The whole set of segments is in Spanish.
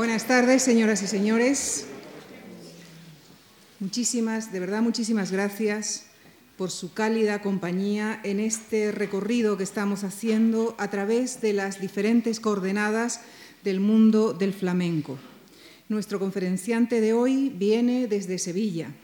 Buenas tardes, señoras y señores. Muchísimas, de verdad, muchísimas gracias por su cálida compañía en este recorrido que estamos haciendo a través de las diferentes coordenadas del mundo del flamenco. Nuestro conferenciante de hoy viene desde Sevilla.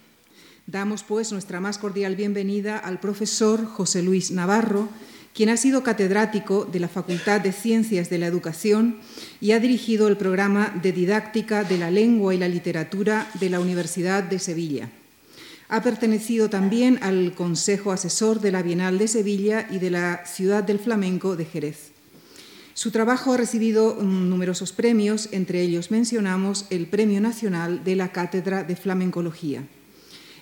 Damos pues nuestra más cordial bienvenida al profesor José Luis Navarro, quien ha sido catedrático de la Facultad de Ciencias de la Educación y ha dirigido el programa de didáctica de la lengua y la literatura de la Universidad de Sevilla. Ha pertenecido también al Consejo Asesor de la Bienal de Sevilla y de la Ciudad del Flamenco de Jerez. Su trabajo ha recibido mm, numerosos premios, entre ellos mencionamos el Premio Nacional de la Cátedra de Flamencología.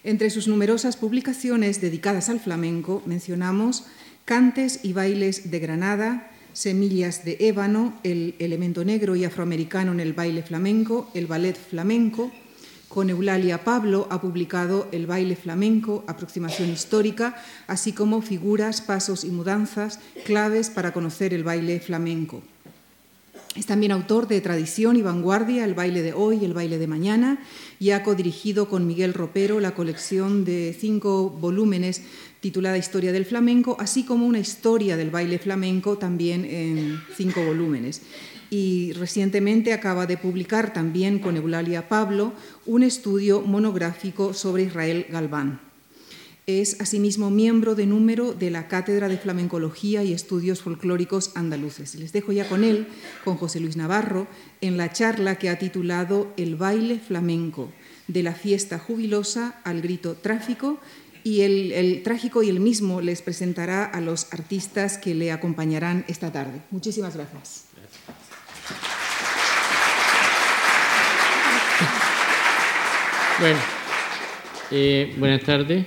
Entre sus numerosas publicaciones dedicadas al flamenco mencionamos Cantes y bailes de Granada, Semillas de ébano, el elemento negro y afroamericano en el baile flamenco, el ballet flamenco. Con Eulalia Pablo ha publicado El baile flamenco, aproximación histórica, así como figuras, pasos y mudanzas, claves para conocer el baile flamenco. Es también autor de Tradición y Vanguardia, El baile de hoy el baile de mañana, y ha codirigido con Miguel Ropero la colección de cinco volúmenes titulada Historia del Flamenco, así como una historia del baile flamenco también en cinco volúmenes. Y recientemente acaba de publicar también con Eulalia Pablo un estudio monográfico sobre Israel Galván. Es asimismo miembro de número de la Cátedra de Flamencología y Estudios Folclóricos Andaluces. Les dejo ya con él, con José Luis Navarro, en la charla que ha titulado El baile flamenco, de la fiesta jubilosa al grito tráfico, y el, trágico y el mismo les presentará a los artistas que le acompañarán esta tarde. Muchísimas gracias. Bueno, eh, buenas tardes.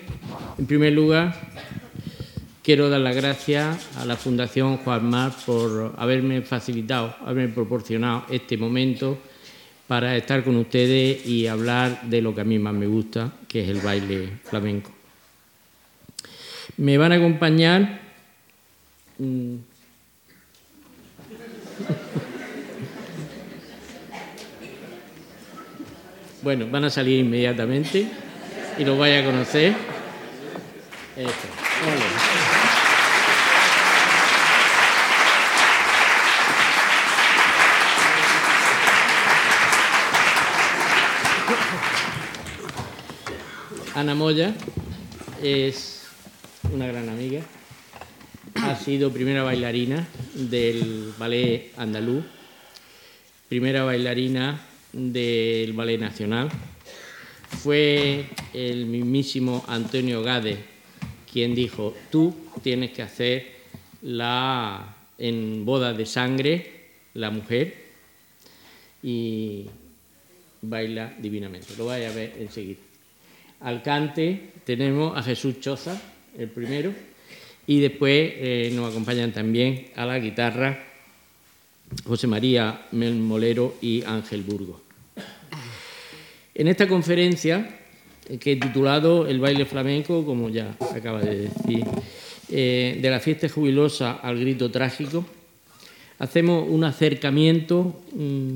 En primer lugar, quiero dar las gracias a la Fundación Juan Mar por haberme facilitado, haberme proporcionado este momento para estar con ustedes y hablar de lo que a mí más me gusta, que es el baile flamenco. Me van a acompañar. Mm, bueno, van a salir inmediatamente y los vaya a conocer. Ana Moya es una gran amiga. Ha sido primera bailarina del ballet andaluz, primera bailarina del ballet nacional. Fue el mismísimo Antonio Gade quien dijo, tú tienes que hacer la en boda de sangre la mujer y baila divinamente. Lo vais a ver enseguida. Al cante tenemos a Jesús Choza, el primero, y después eh, nos acompañan también a la guitarra José María Melmolero y Ángel Burgo. En esta conferencia, eh, que he titulado El baile flamenco, como ya acaba de decir, eh, de la fiesta jubilosa al grito trágico, hacemos un acercamiento mm,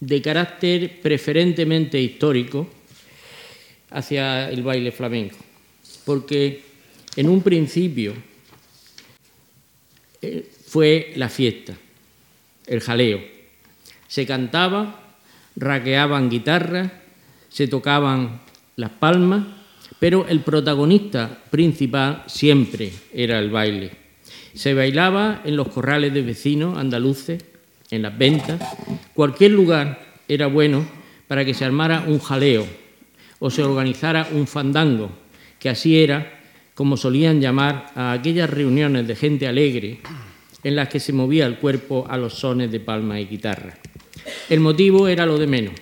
de carácter preferentemente histórico hacia el baile flamenco, porque en un principio eh, fue la fiesta, el jaleo. Se cantaba, raqueaban guitarras, se tocaban las palmas, pero el protagonista principal siempre era el baile. Se bailaba en los corrales de vecinos andaluces, en las ventas, cualquier lugar era bueno para que se armara un jaleo o se organizara un fandango, que así era como solían llamar a aquellas reuniones de gente alegre en las que se movía el cuerpo a los sones de palma y guitarra. El motivo era lo de menos,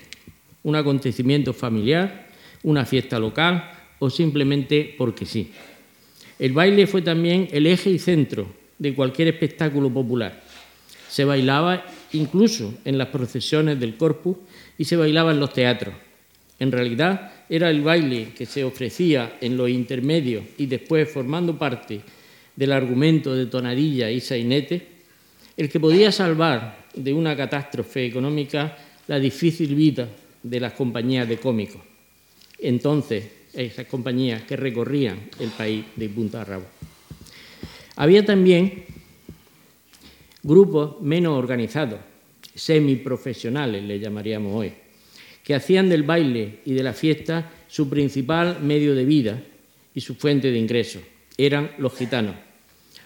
un acontecimiento familiar, una fiesta local o simplemente porque sí. El baile fue también el eje y centro de cualquier espectáculo popular. Se bailaba incluso en las procesiones del corpus y se bailaba en los teatros. En realidad, era el baile que se ofrecía en los intermedios y después formando parte del argumento de tonadilla y sainete, el que podía salvar de una catástrofe económica la difícil vida de las compañías de cómicos. Entonces, esas compañías que recorrían el país de punta a rabo. Había también grupos menos organizados, semiprofesionales le llamaríamos hoy, que hacían del baile y de la fiesta su principal medio de vida y su fuente de ingresos. Eran los gitanos.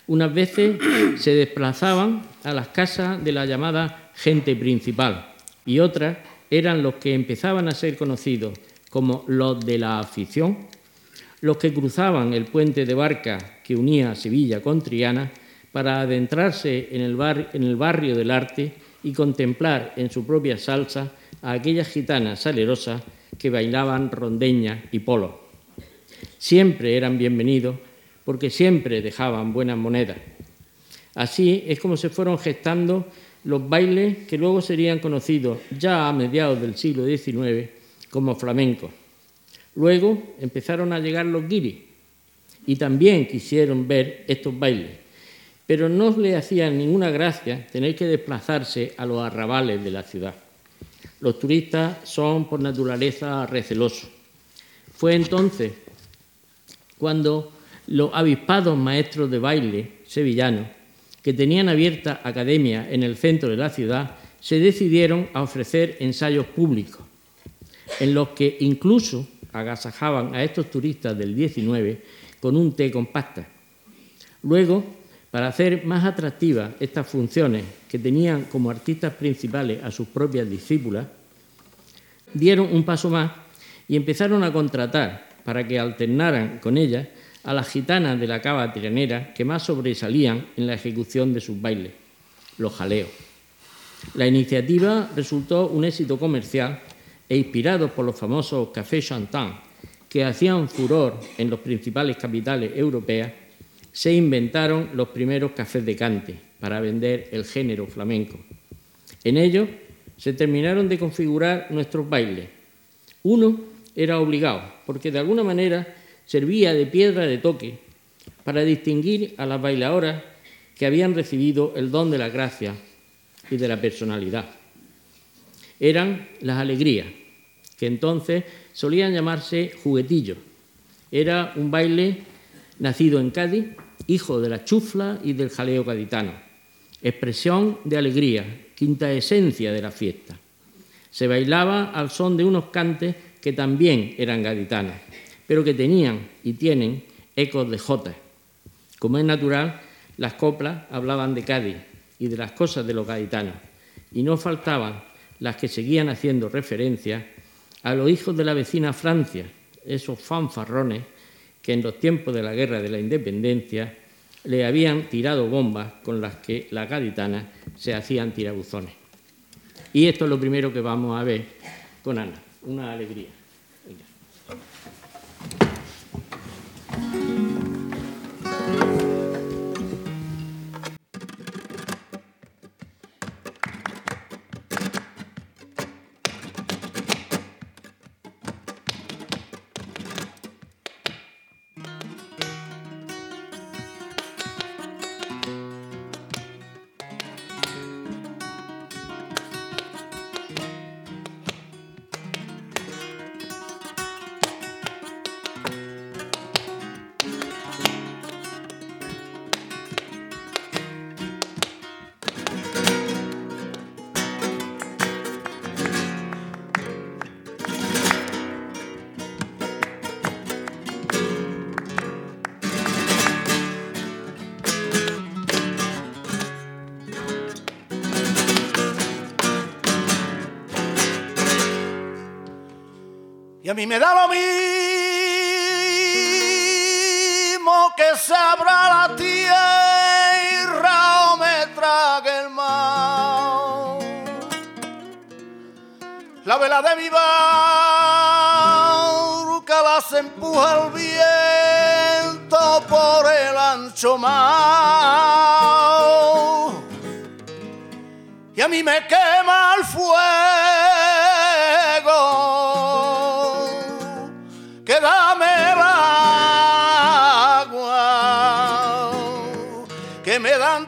Unas veces se desplazaban a las casas de la llamada gente principal y otras eran los que empezaban a ser conocidos como los de la afición, los que cruzaban el puente de barca que unía Sevilla con Triana para adentrarse en el, barrio del arte y contemplar en su propia salsa a aquellas gitanas salerosas que bailaban rondeña y polo. Siempre eran bienvenidos porque siempre dejaban buenas monedas. Así es como se fueron gestando los bailes que luego serían conocidos ya a mediados del siglo XIX como flamencos. Luego empezaron a llegar los guiris y también quisieron ver estos bailes, pero no les hacía ninguna gracia tener que desplazarse a los arrabales de la ciudad. Los turistas son por naturaleza recelosos. Fue entonces cuando los avispados maestros de baile sevillanos, que tenían abierta academia en el centro de la ciudad, se decidieron a ofrecer ensayos públicos en los que incluso agasajaban a estos turistas del 19 con un té con pasta. Luego, para hacer más atractivas estas funciones que tenían como artistas principales a sus propias discípulas, dieron un paso más y empezaron a contratar para que alternaran con ellas a las gitanas de la cava tiranera que más sobresalían en la ejecución de sus bailes, los jaleos. La iniciativa resultó un éxito comercial e inspirados por los famosos cafés Chantant, que hacían furor en los principales capitales europeas, se inventaron los primeros cafés de cante para vender el género flamenco. En ellos se terminaron de configurar nuestros bailes. Uno era obligado, porque de alguna manera servía de piedra de toque para distinguir a las bailadoras que habían recibido el don de la gracia y de la personalidad eran las alegrías, que entonces solían llamarse juguetillos. Era un baile nacido en Cádiz, hijo de la chufla y del jaleo gaditano, expresión de alegría, quinta esencia de la fiesta. Se bailaba al son de unos cantes que también eran gaditanos, pero que tenían y tienen ecos de jotas. Como es natural, las coplas hablaban de Cádiz y de las cosas de los gaditanos, y no faltaban las que seguían haciendo referencia a los hijos de la vecina Francia, esos fanfarrones que en los tiempos de la guerra de la independencia le habían tirado bombas con las que las gaditanas se hacían tirabuzones. Y esto es lo primero que vamos a ver con Ana, una alegría. Mí me da lo mismo que se abra la tierra o me trague el mar. La vela de mi barca las empuja el viento por el ancho mar. Y a mí me quema el fuego y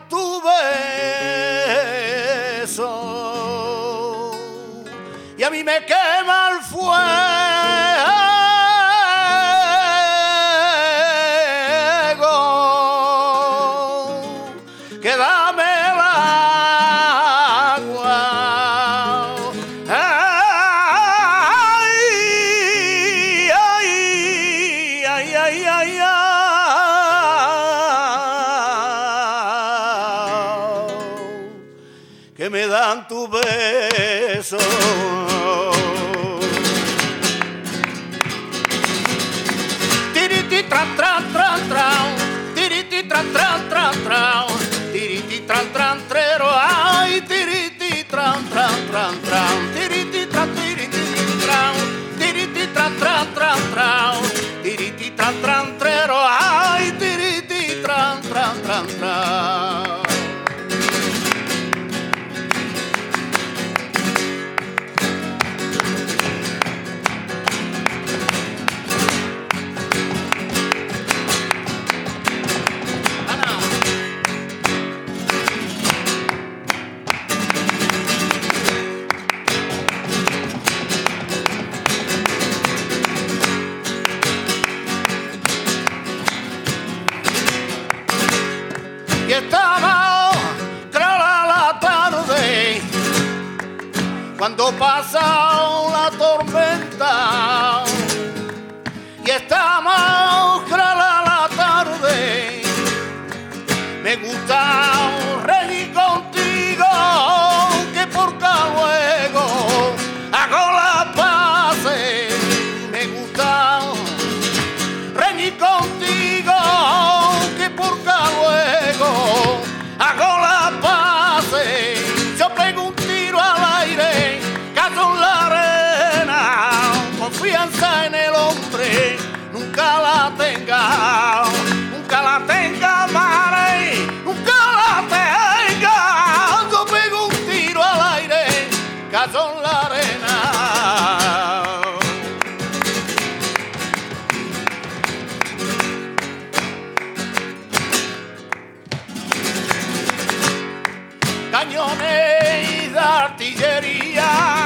Cañones y de artillería.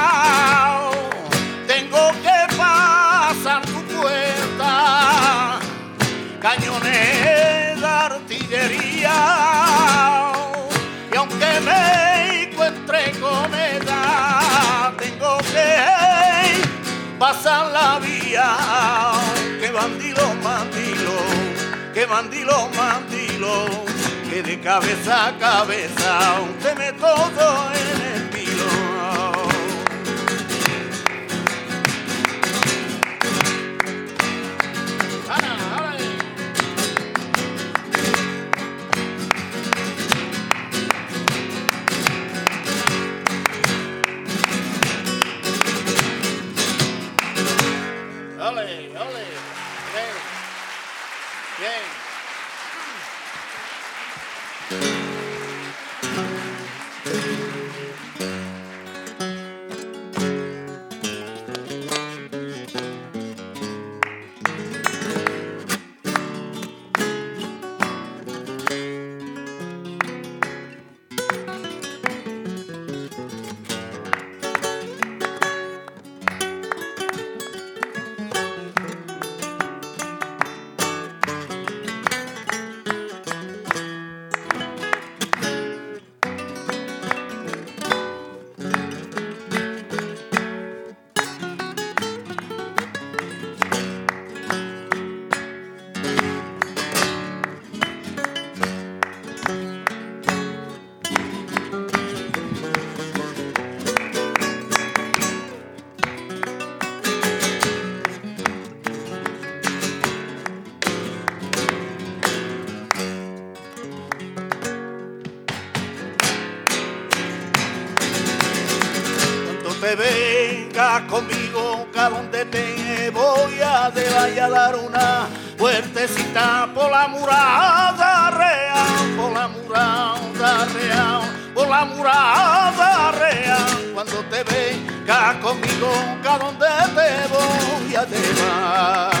cañones de artillería. Y aunque me encuentre con edad, tengo que pasar la vía. Que bandilo, mandilo, que bandilo, mandilo, que de cabeza a cabeza usted me todo en el conmigo, a donde te voy a te vaya a dar una fuertecita por la murada real, por la murada real, por la murada real. Cuando te venga conmigo, que a donde te voy a llevar. Thank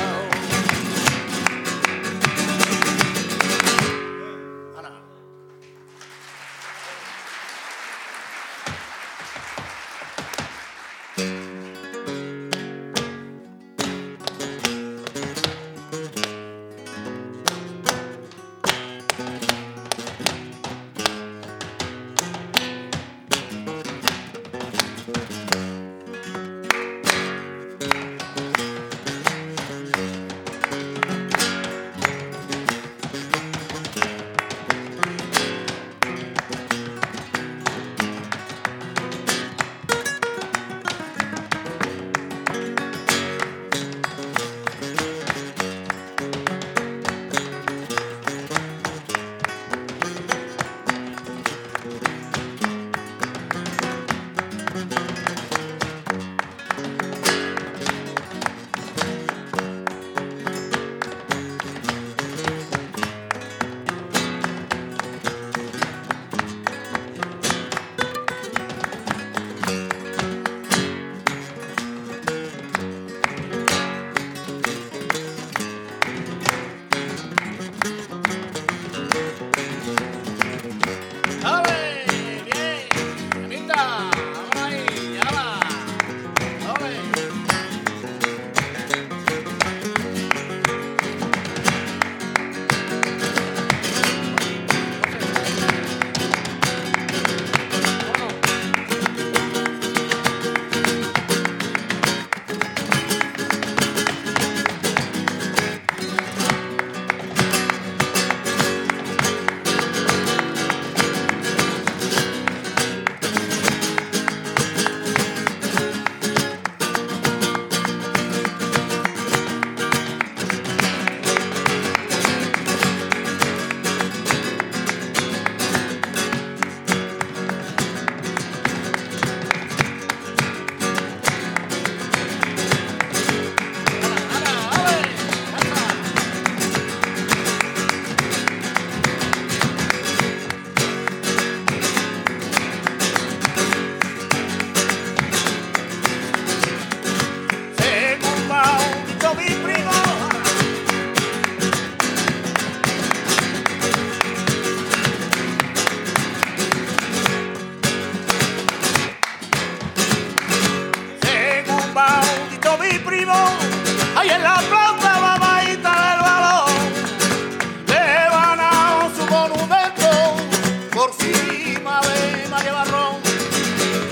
de María Barrón.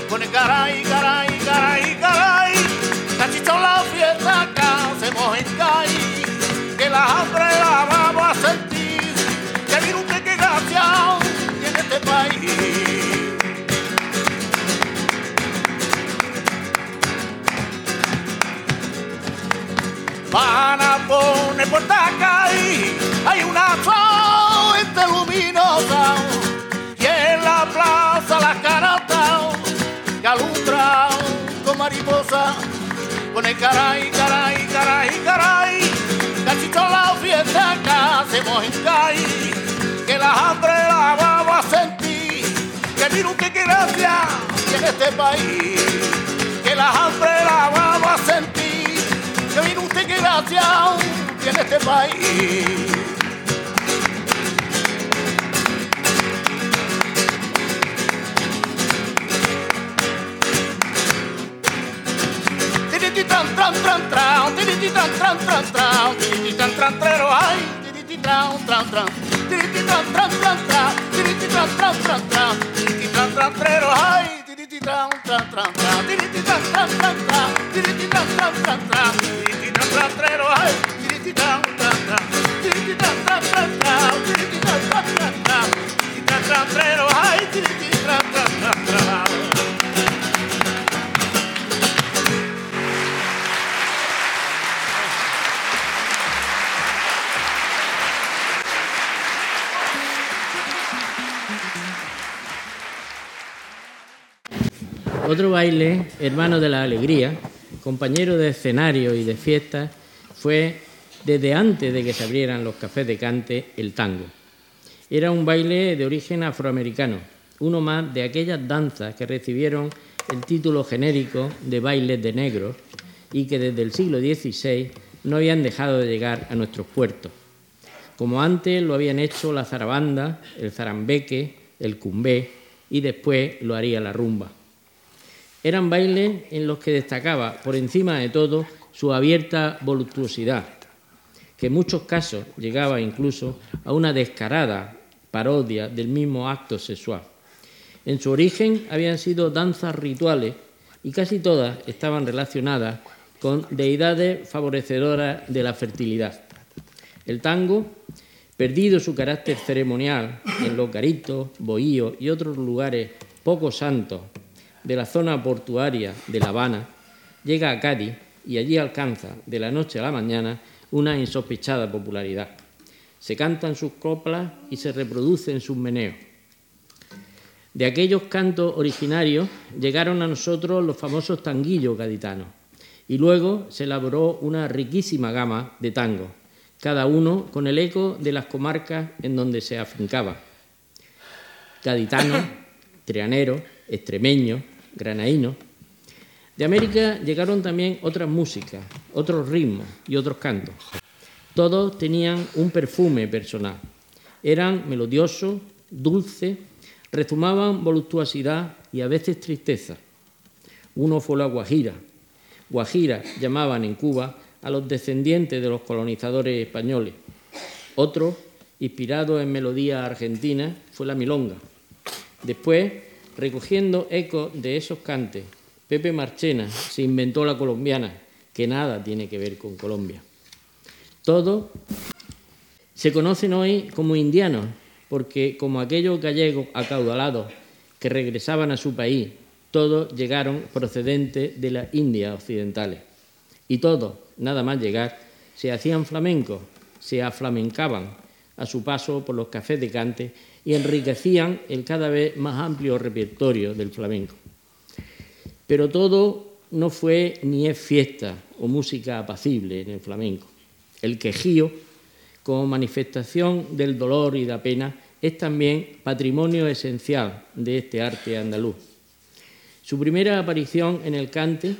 Pone caray, caray, caray, caray, cachichón la fiesta que hacemos en calle, que la hambre la vamos a sentir, que mire usted qué gracia tiene este país. van a poner puerta caí, hay plaza la canata que alumbra con mariposa pone caray, caray, caray, caray cachito la fiesta que hacemos en caí que la hambre la vamos a sentir que mira usted qué gracia en este país que la hambre la vamos a sentir que mire usted qué gracia tiene este país. Tran tram tram, tiriti tram tram tram tram, tiriti tram tram tram, ai, tiriti tram tram tram, tiriti tram tram tram tram, tiriti tram tram tram tram, tiriti tram tram tram, ai, tiriti tram tram tram tram, tiriti tram tram. Otro baile, hermano de la alegría, compañero de escenario y de fiestas, fue desde antes de que se abrieran los cafés de cante el tango. Era un baile de origen afroamericano, uno más de aquellas danzas que recibieron el título genérico de bailes de negros y que desde el siglo XVI no habían dejado de llegar a nuestros puertos, como antes lo habían hecho la zarabanda, el zarambeque, el cumbé y después lo haría la rumba. Eran bailes en los que destacaba, por encima de todo, su abierta voluptuosidad, que en muchos casos llegaba incluso a una descarada parodia del mismo acto sexual. En su origen habían sido danzas rituales y casi todas estaban relacionadas con deidades favorecedoras de la fertilidad. El tango, perdido su carácter ceremonial en los garitos, bohíos y otros lugares poco santos de la zona portuaria de La Habana, llega a Cádiz y allí alcanza, de la noche a la mañana, una insospechada popularidad. Se cantan sus coplas y se reproducen sus meneos. De aquellos cantos originarios llegaron a nosotros los famosos tanguillos gaditanos y luego se elaboró una riquísima gama de tangos, cada uno con el eco de las comarcas en donde se afincaba. Gaditanos, trianeros, extremeños, granaínos. De América llegaron también otras músicas, otros ritmos y otros cantos. Todos tenían un perfume personal. Eran melodiosos, dulces, rezumaban voluptuosidad y a veces tristeza. Uno fue la guajira. Guajira llamaban en Cuba a los descendientes de los colonizadores españoles. Otro, inspirado en melodía argentina, fue la milonga. Después, recogiendo ecos de esos cantes, Pepe Marchena se inventó la colombiana, que nada tiene que ver con Colombia. Todos se conocen hoy como indianos, porque como aquellos gallegos acaudalados que regresaban a su país, todos llegaron procedentes de las Indias occidentales. Y todos, nada más llegar, se hacían flamencos, se aflamencaban a su paso por los cafés de cante y enriquecían el cada vez más amplio repertorio del flamenco. Pero todo no fue ni es fiesta o música apacible en el flamenco. El quejío, como manifestación del dolor y la pena, es también patrimonio esencial de este arte andaluz. Su primera aparición en el cante,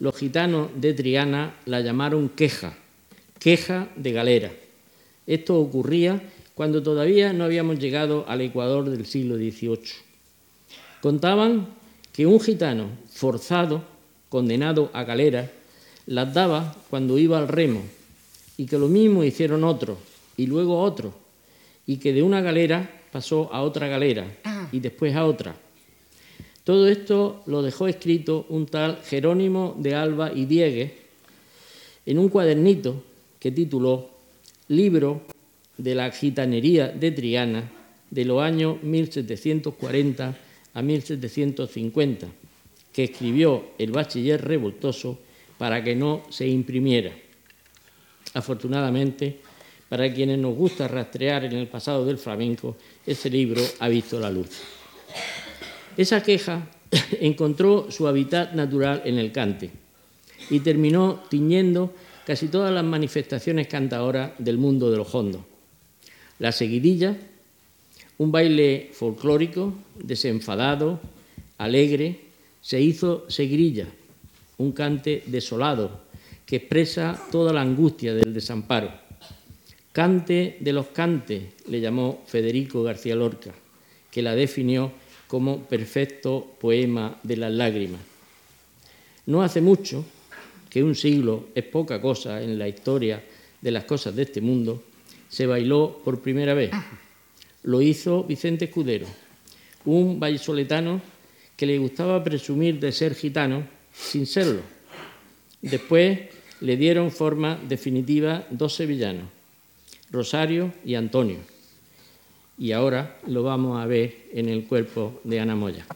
los gitanos de Triana la llamaron queja, queja de galera. Esto ocurría cuando todavía no habíamos llegado al Ecuador del siglo XVIII. Contaban que un gitano forzado, condenado a galera, las daba cuando iba al remo y que lo mismo hicieron otros y luego otros y que de una galera pasó a otra galera y después a otra. Todo esto lo dejó escrito un tal Jerónimo de Alba y Diegues en un cuadernito que tituló Libro de la gitanería de Triana de los años 1740 a 1750, que escribió el bachiller revoltoso para que no se imprimiera. Afortunadamente, para quienes nos gusta rastrear en el pasado del flamenco, ese libro ha visto la luz. Esa queja encontró su hábitat natural en el cante y terminó tiñendo casi todas las manifestaciones cantadoras del mundo de los hondos. La seguidilla, un baile folclórico, desenfadado, alegre, se hizo seguirilla, un cante desolado que expresa toda la angustia del desamparo. Cante de los cantes, le llamó Federico García Lorca, que la definió como perfecto poema de las lágrimas. No hace mucho, que un siglo es poca cosa en la historia de las cosas de este mundo, se bailó por primera vez. Lo hizo Vicente Escudero, un vallisoletano que le gustaba presumir de ser gitano sin serlo. Después le dieron forma definitiva dos sevillanos, Rosario y Antonio. Y ahora lo vamos a ver en el cuerpo de Ana Moya.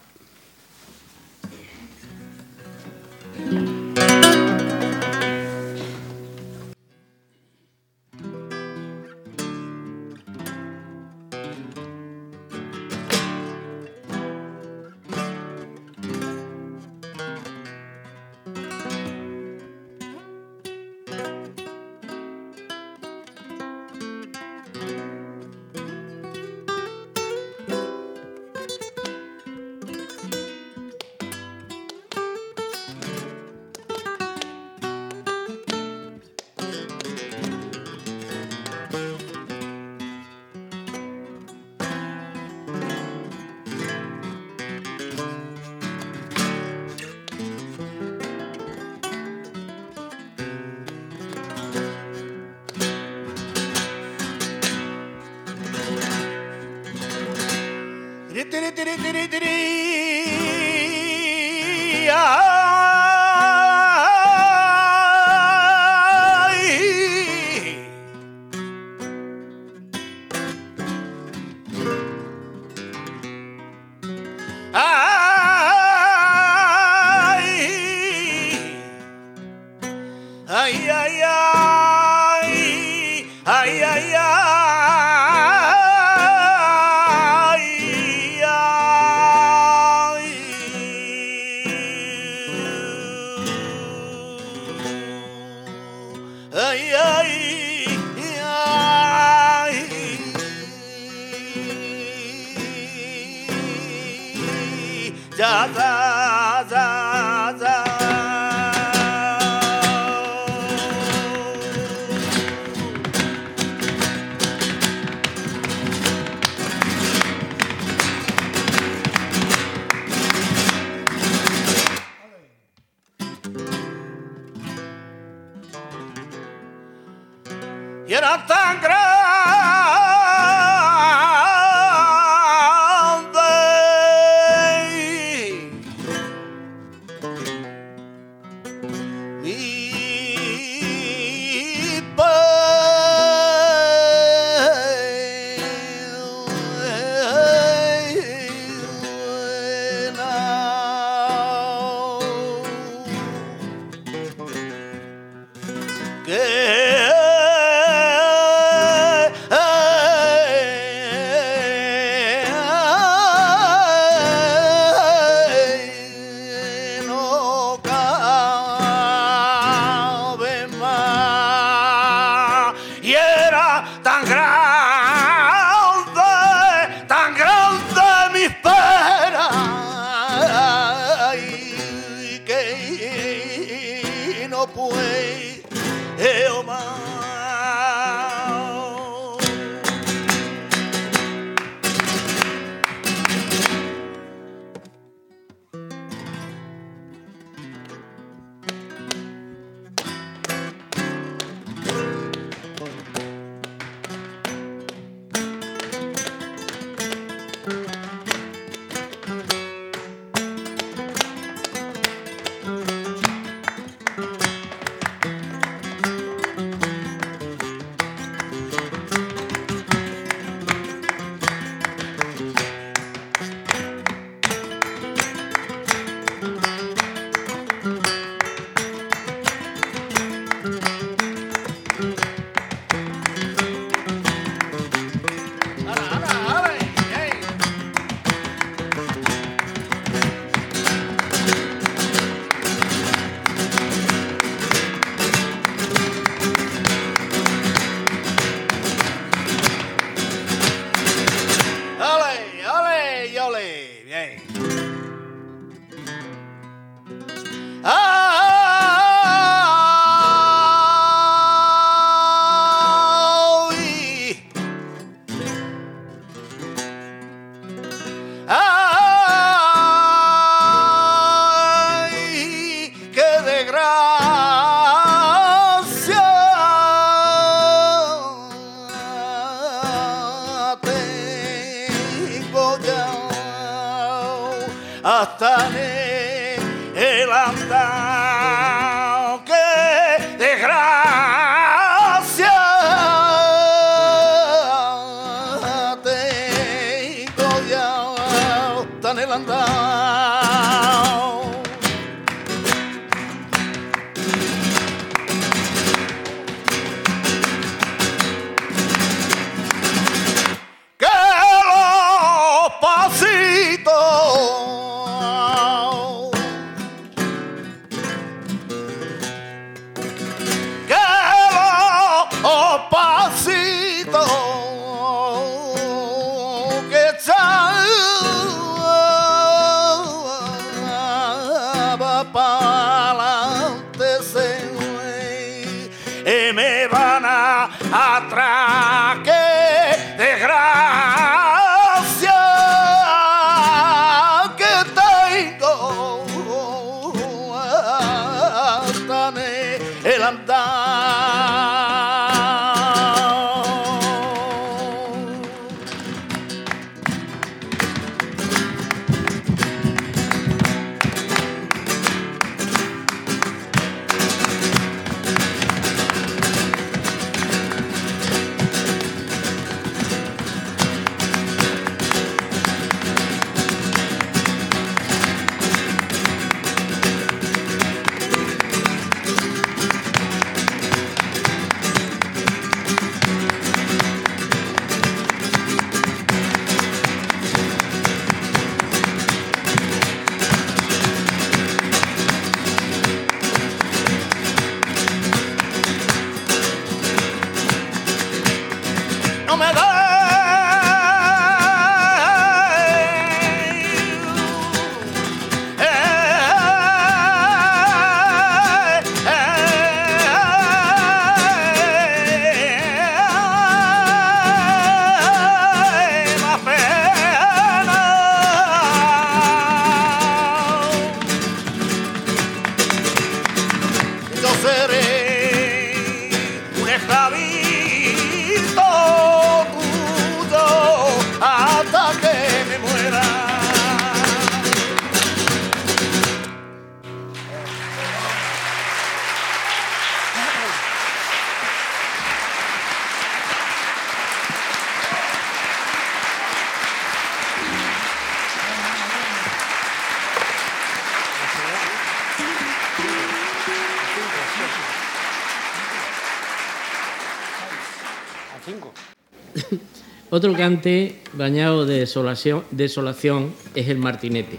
Otro cante bañado de desolación, es el martinete.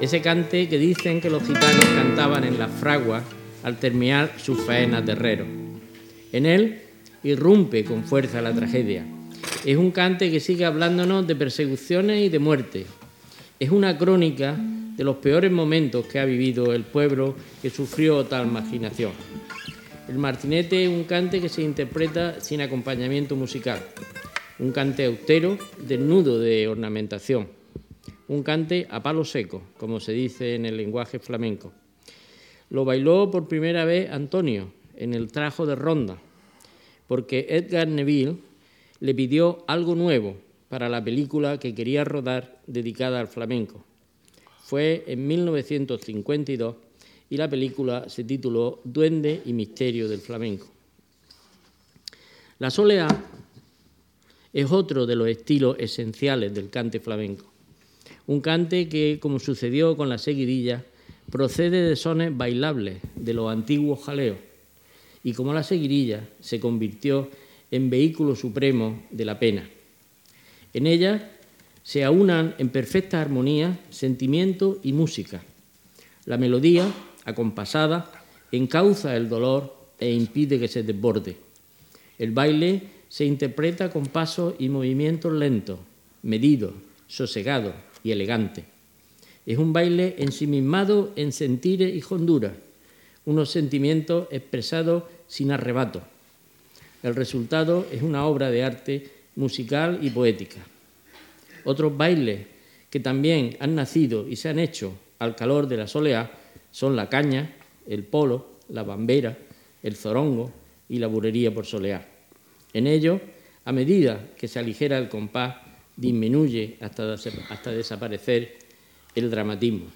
Ese cante que dicen que los gitanos cantaban en las fraguas al terminar sus faenas de herrero. En él irrumpe con fuerza la tragedia. Es un cante que sigue hablándonos de persecuciones y de muerte. Es una crónica de los peores momentos que ha vivido el pueblo que sufrió tal marginación. El martinete es un cante que se interpreta sin acompañamiento musical un cante austero desnudo de ornamentación, un cante a palo seco, como se dice en el lenguaje flamenco. Lo bailó por primera vez Antonio en el trajo de Ronda, porque Edgar Neville le pidió algo nuevo para la película que quería rodar dedicada al flamenco. Fue en 1952 y la película se tituló Duende y Misterio del Flamenco. La soleá es otro de los estilos esenciales del cante flamenco. Un cante que, como sucedió con la seguidilla, procede de sones bailables de los antiguos jaleos y como la seguidilla se convirtió en vehículo supremo de la pena. En ella se aunan en perfecta armonía sentimiento y música. La melodía, acompasada, encauza el dolor e impide que se desborde. El baile se interpreta con pasos y movimientos lentos, medidos, sosegados y elegantes. Es un baile ensimismado en sentires y honduras, unos sentimientos expresados sin arrebato. El resultado es una obra de arte musical y poética. Otros bailes que también han nacido y se han hecho al calor de la soleá son la caña, el polo, la bambera, el zorongo y la burería por solear. En ello, a medida que se aligera el compás, disminuye hasta, hasta desaparecer el dramatismo.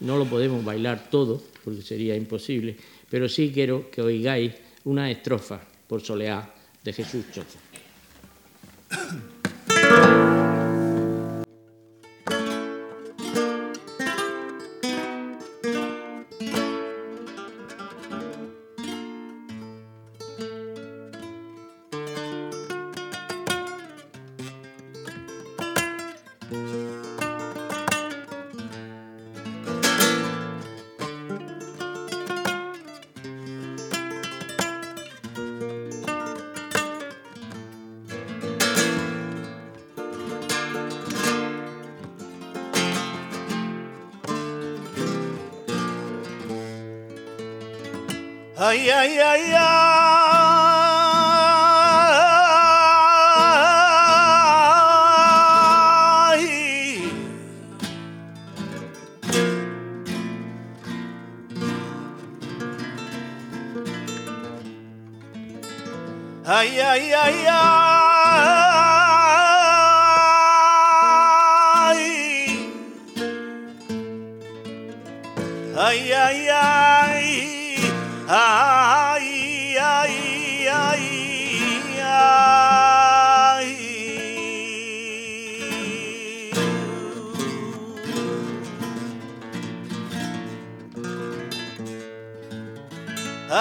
No lo podemos bailar todo, porque sería imposible, pero sí quiero que oigáis una estrofa por solear de Jesús Choza.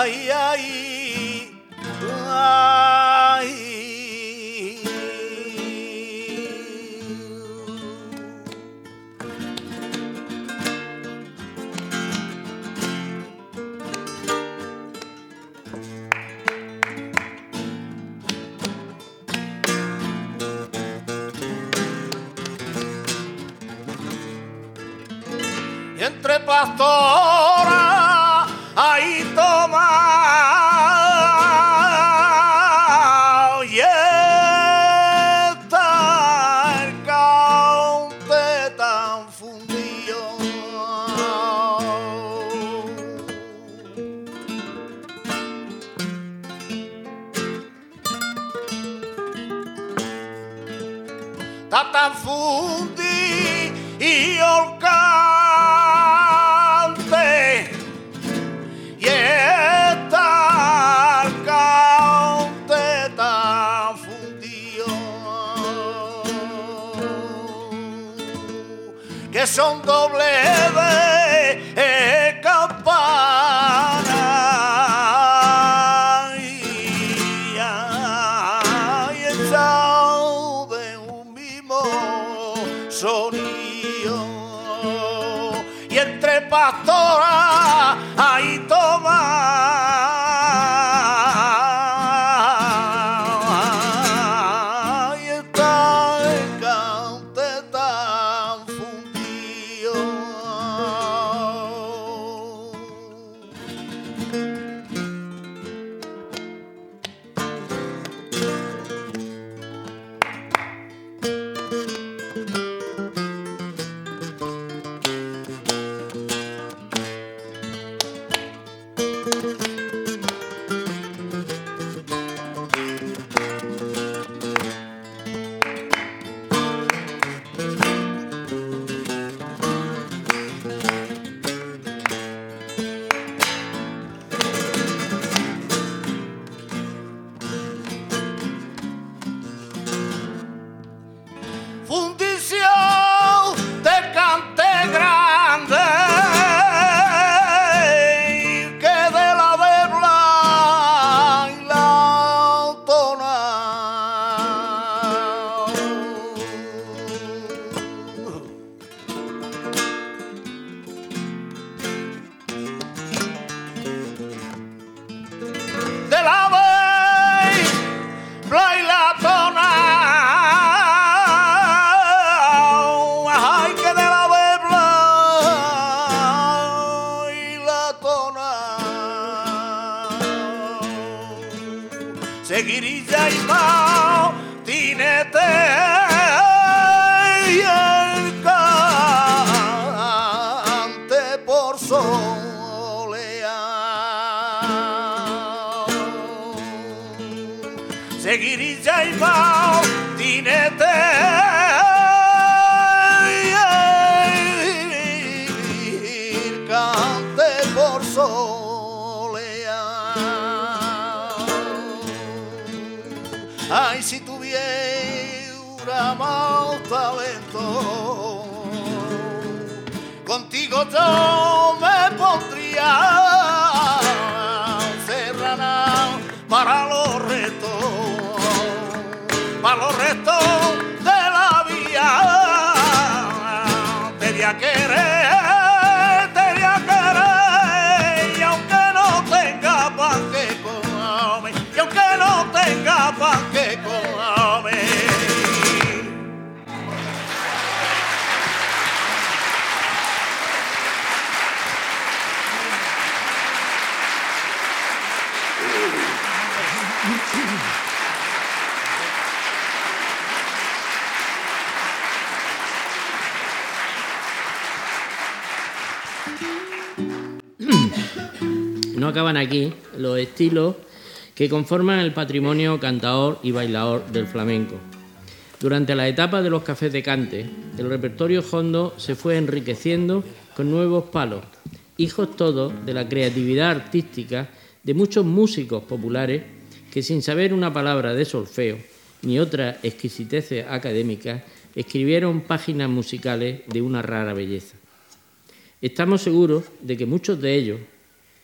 Ay, ay, estilos que conforman el patrimonio cantador y bailador del flamenco. Durante la etapa de los cafés de cante, el repertorio hondo se fue enriqueciendo con nuevos palos, hijos todos de la creatividad artística de muchos músicos populares que sin saber una palabra de solfeo ni otra exquisitez académica, escribieron páginas musicales de una rara belleza. Estamos seguros de que muchos de ellos,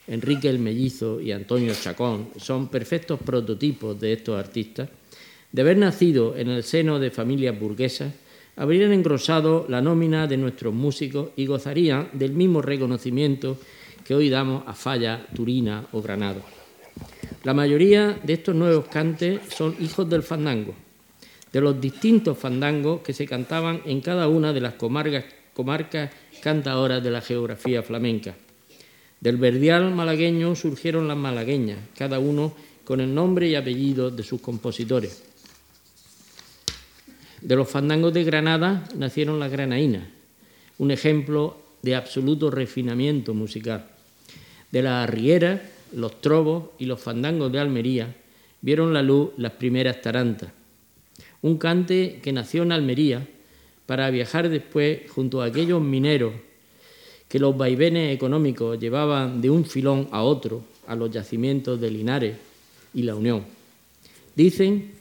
Enrique el Mellizo y Antonio Chacón, son perfectos prototipos de estos artistas, de haber nacido en el seno de familias burguesas, habrían engrosado la nómina de nuestros músicos y gozarían del mismo reconocimiento que hoy damos a Falla, Turina o Granado. La mayoría de estos nuevos cantes son hijos del fandango, de los distintos fandangos que se cantaban en cada una de las comarcas, comarcas cantadoras de la geografía flamenca. Del verdial malagueño surgieron las malagueñas, cada uno con el nombre y apellido de sus compositores. De los fandangos de Granada nacieron las granaínas, un ejemplo de absoluto refinamiento musical. De las arrieras, los trovos y los fandangos de Almería vieron la luz las primeras tarantas. Un cante que nació en Almería para viajar después junto a aquellos mineros que los vaivenes económicos llevaban de un filón a otro a los yacimientos de Linares y La Unión. Dicen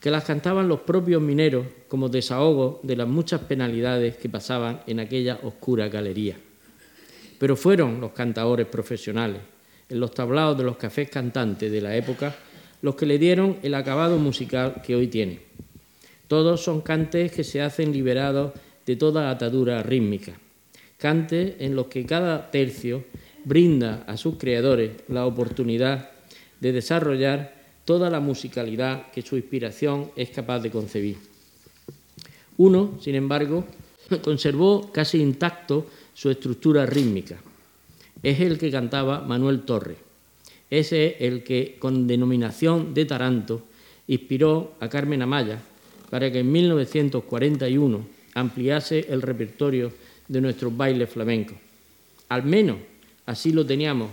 que las cantaban los propios mineros como desahogo de las muchas penalidades que pasaban en aquella oscura galería. Pero fueron los cantadores profesionales, en los tablaos de los cafés cantantes de la época, los que le dieron el acabado musical que hoy tiene. Todos son cantes que se hacen liberados de toda atadura rítmica, cantes en los que cada tercio brinda a sus creadores la oportunidad de desarrollar toda la musicalidad que su inspiración es capaz de concebir. Uno, sin embargo, conservó casi intacto su estructura rítmica. Es el que cantaba Manuel Torres. Ese es el que, con denominación de Taranto, inspiró a Carmen Amaya para que en 1941 ampliase el repertorio de nuestros bailes flamencos. Al menos así lo teníamos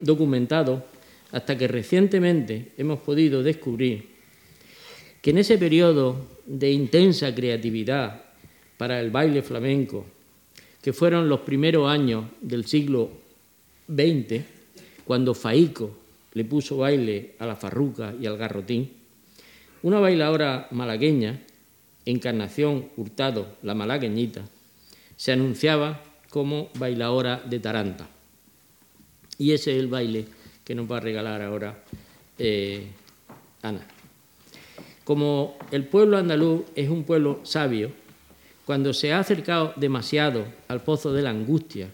documentado hasta que recientemente hemos podido descubrir que en ese periodo de intensa creatividad para el baile flamenco, que fueron los primeros años del siglo XX, cuando Faico le puso baile a la farruca y al garrotín, una bailadora malagueña, Encarnación Hurtado, la malagueñita, se anunciaba como bailadora de Taranta. Y ese es el baile que nos va a regalar ahora eh, Ana. Como el pueblo andaluz es un pueblo sabio, cuando se ha acercado demasiado al pozo de la angustia,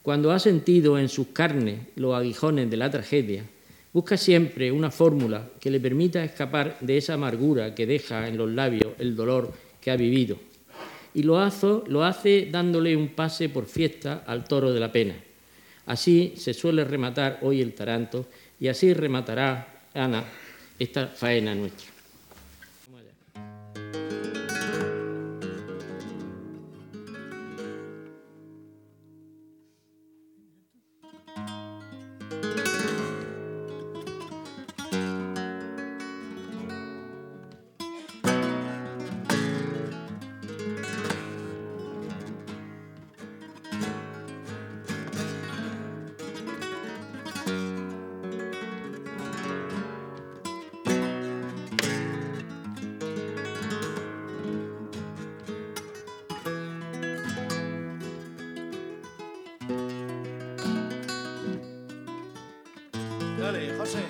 cuando ha sentido en sus carnes los aguijones de la tragedia, busca siempre una fórmula que le permita escapar de esa amargura que deja en los labios el dolor que ha vivido. Y lo hace, lo hace dándole un pase por fiesta al toro de la pena. Así se suele rematar hoy el taranto y así rematará Ana esta faena nuestra. 这里好像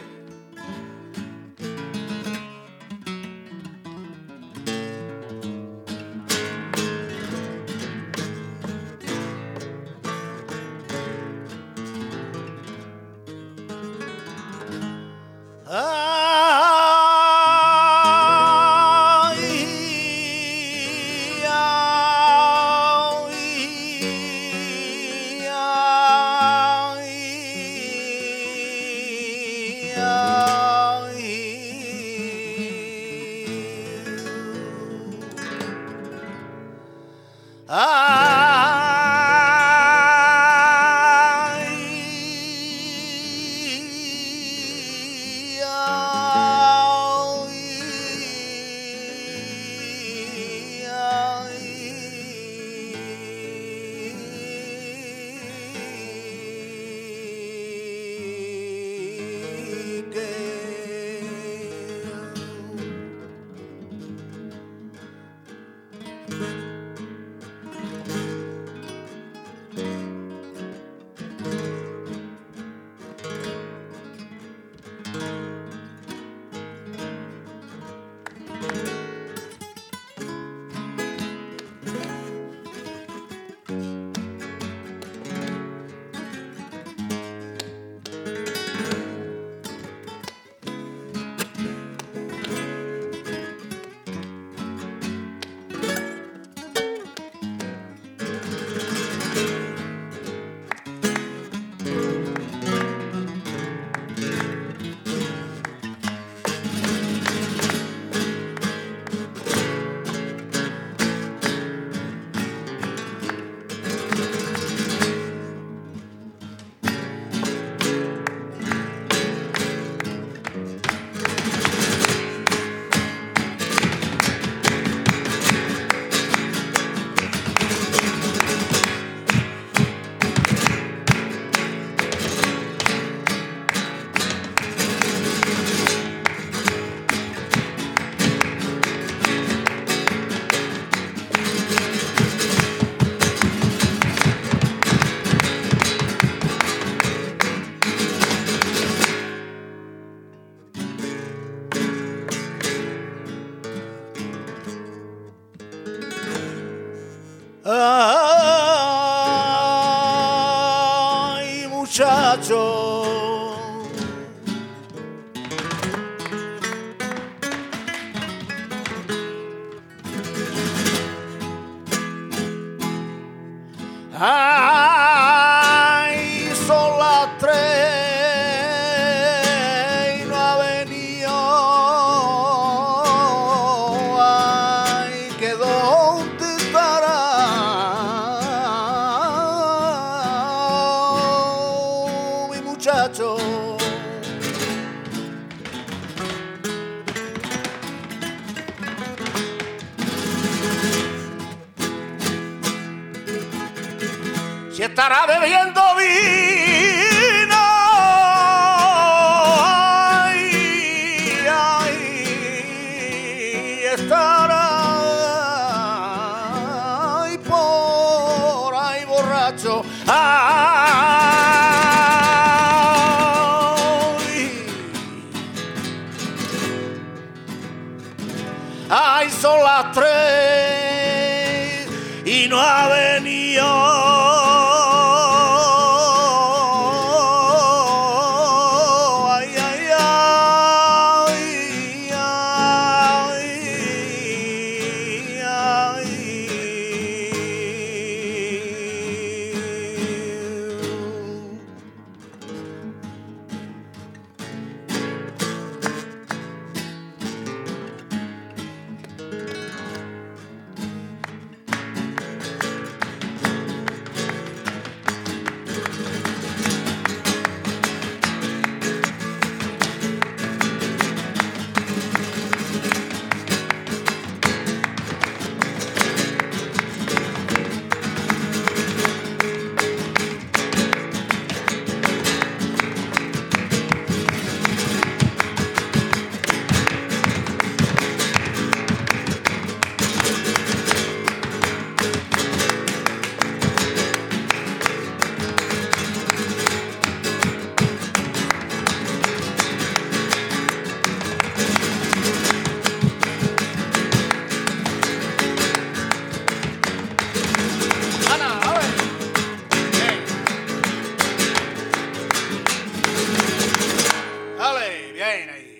Bueno,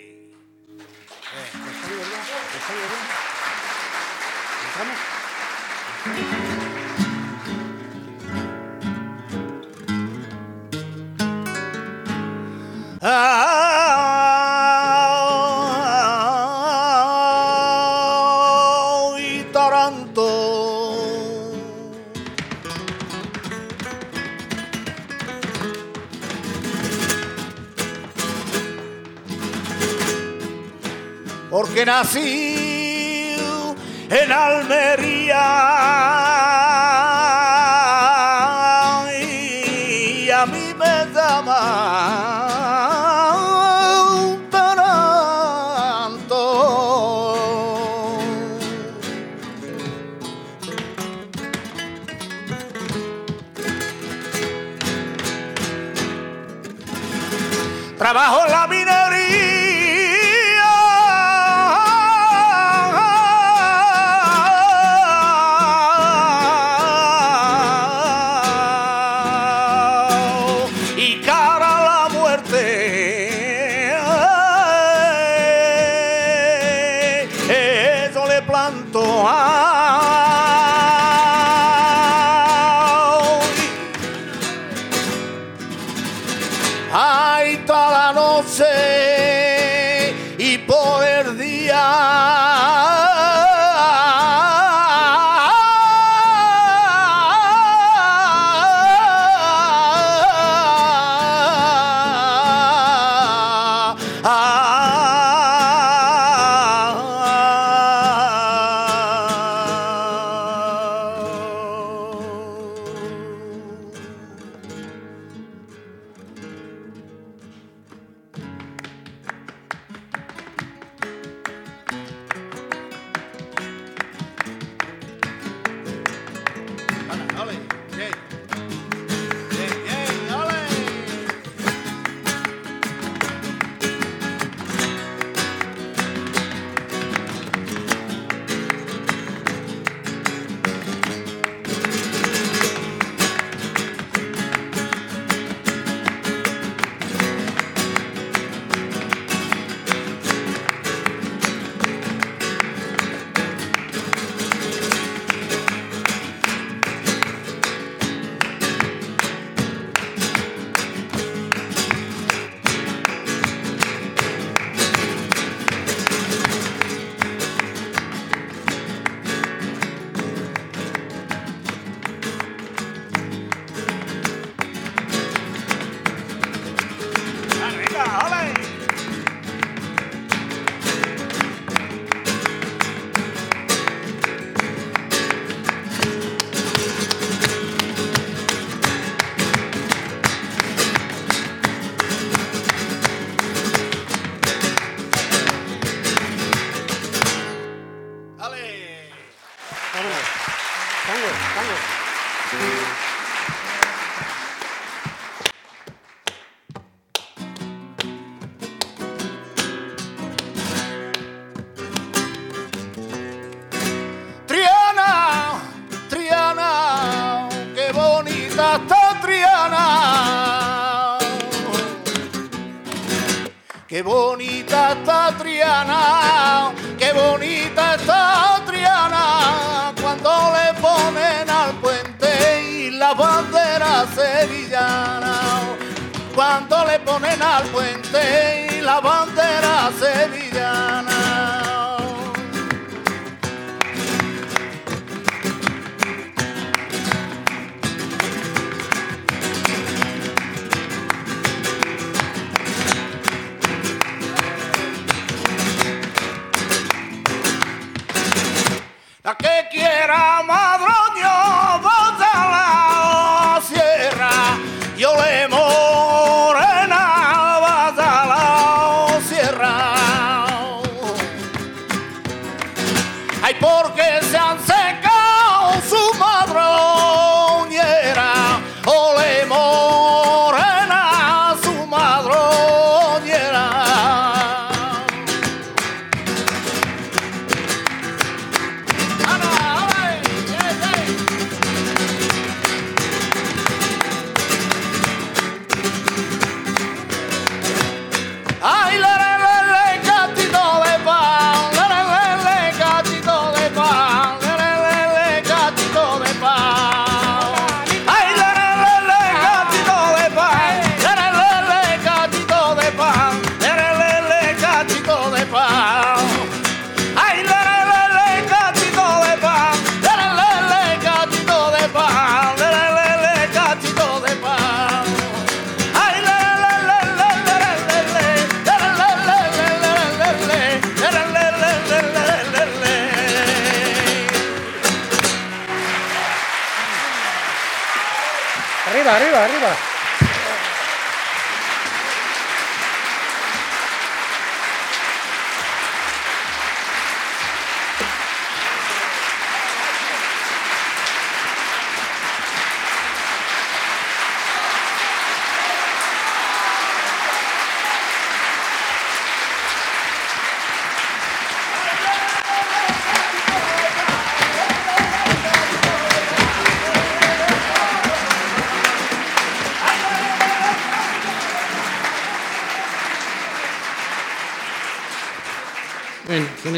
nací en Almería Bonita está Triana, qué bonita está Triana, cuando le ponen al puente y la bandera sevillana. Cuando le ponen al puente y la bandera sevillana. Que arriva, arriva.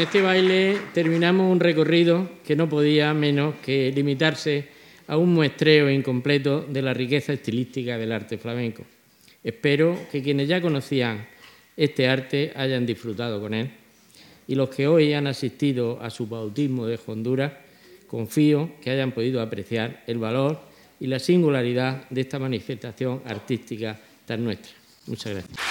Este baile terminamos un recorrido que no podía menos que limitarse a un muestreo incompleto de la riqueza estilística del arte flamenco. Espero que quienes ya conocían este arte hayan disfrutado con él y los que hoy han asistido a su bautismo de Honduras, confío que hayan podido apreciar el valor y la singularidad de esta manifestación artística tan nuestra. Muchas gracias.